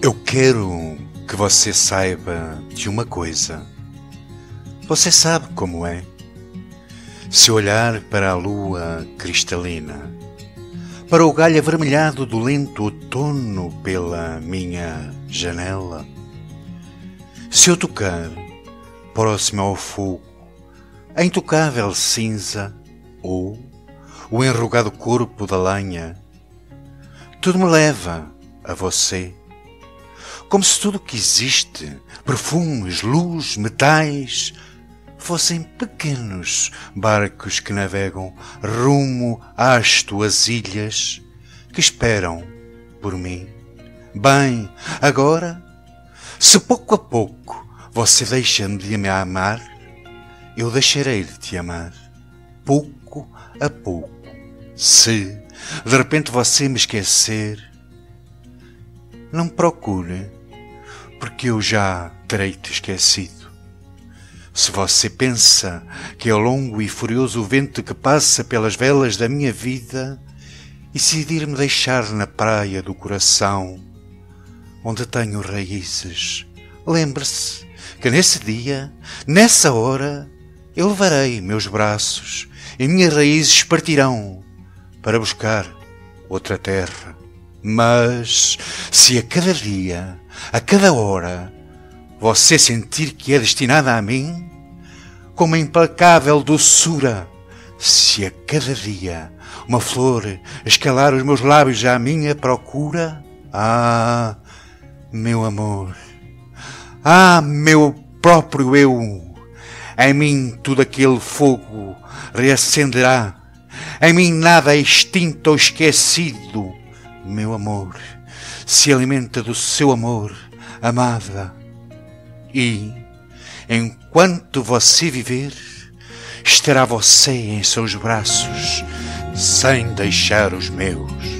Eu quero que você saiba de uma coisa. Você sabe como é. Se olhar para a lua cristalina, para o galho avermelhado do lento outono pela minha janela, se eu tocar, próximo ao fogo, a intocável cinza ou o enrugado corpo da lenha, tudo me leva a você como se tudo que existe, perfumes, luz, metais, fossem pequenos barcos que navegam rumo às tuas ilhas, que esperam por mim. Bem, agora, se pouco a pouco você deixa-me de me amar, eu deixarei de te amar, pouco a pouco. Se de repente você me esquecer, não procure porque eu já terei te esquecido. Se você pensa que é o longo e furioso vento que passa pelas velas da minha vida e decidir-me deixar na praia do coração, onde tenho raízes, lembre-se que nesse dia, nessa hora, eu levarei meus braços e minhas raízes partirão para buscar outra terra. Mas se a cada dia a cada hora, você sentir que é destinada a mim, com uma implacável doçura, se a cada dia uma flor escalar os meus lábios à minha procura, ah, meu amor, ah, meu próprio eu, em mim tudo aquele fogo reacenderá, em mim nada é extinto ou esquecido, meu amor se alimenta do seu amor, amada. E, enquanto você viver, estará você em seus braços, sem deixar os meus.